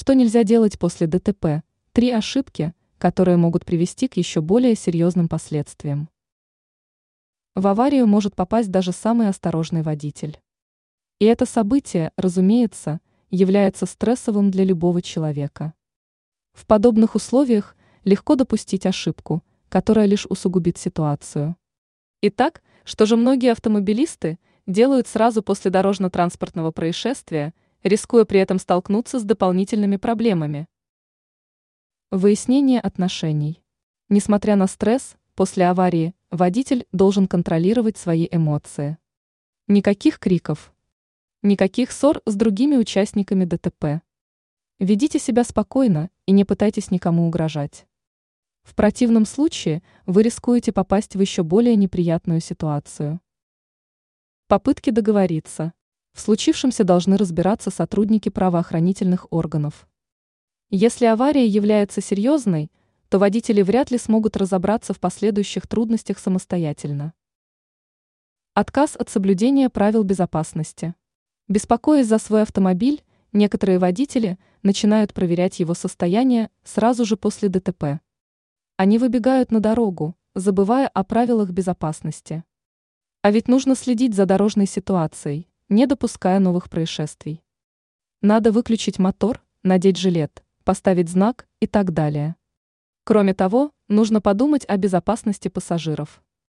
Что нельзя делать после ДТП? Три ошибки, которые могут привести к еще более серьезным последствиям. В аварию может попасть даже самый осторожный водитель. И это событие, разумеется, является стрессовым для любого человека. В подобных условиях легко допустить ошибку, которая лишь усугубит ситуацию. Итак, что же многие автомобилисты делают сразу после дорожно-транспортного происшествия, рискуя при этом столкнуться с дополнительными проблемами? Выяснение отношений. Несмотря на стресс, после аварии водитель должен контролировать свои эмоции. Никаких криков. Никаких ссор с другими участниками ДТП. Ведите себя спокойно и не пытайтесь никому угрожать. В противном случае вы рискуете попасть в еще более неприятную ситуацию. Попытки договориться. В случившемся должны разбираться сотрудники правоохранительных органов. Если авария является серьезной, то водители вряд ли смогут разобраться в последующих трудностях самостоятельно. Отказ от соблюдения правил безопасности. Беспокоясь за свой автомобиль, некоторые водители начинают проверять его состояние сразу же после ДТП. Они выбегают на дорогу, забывая о правилах безопасности. А ведь нужно следить за дорожной ситуацией, не допуская новых происшествий. Надо выключить мотор, надеть жилет, поставить знак и так далее. Кроме того, нужно подумать о безопасности пассажиров.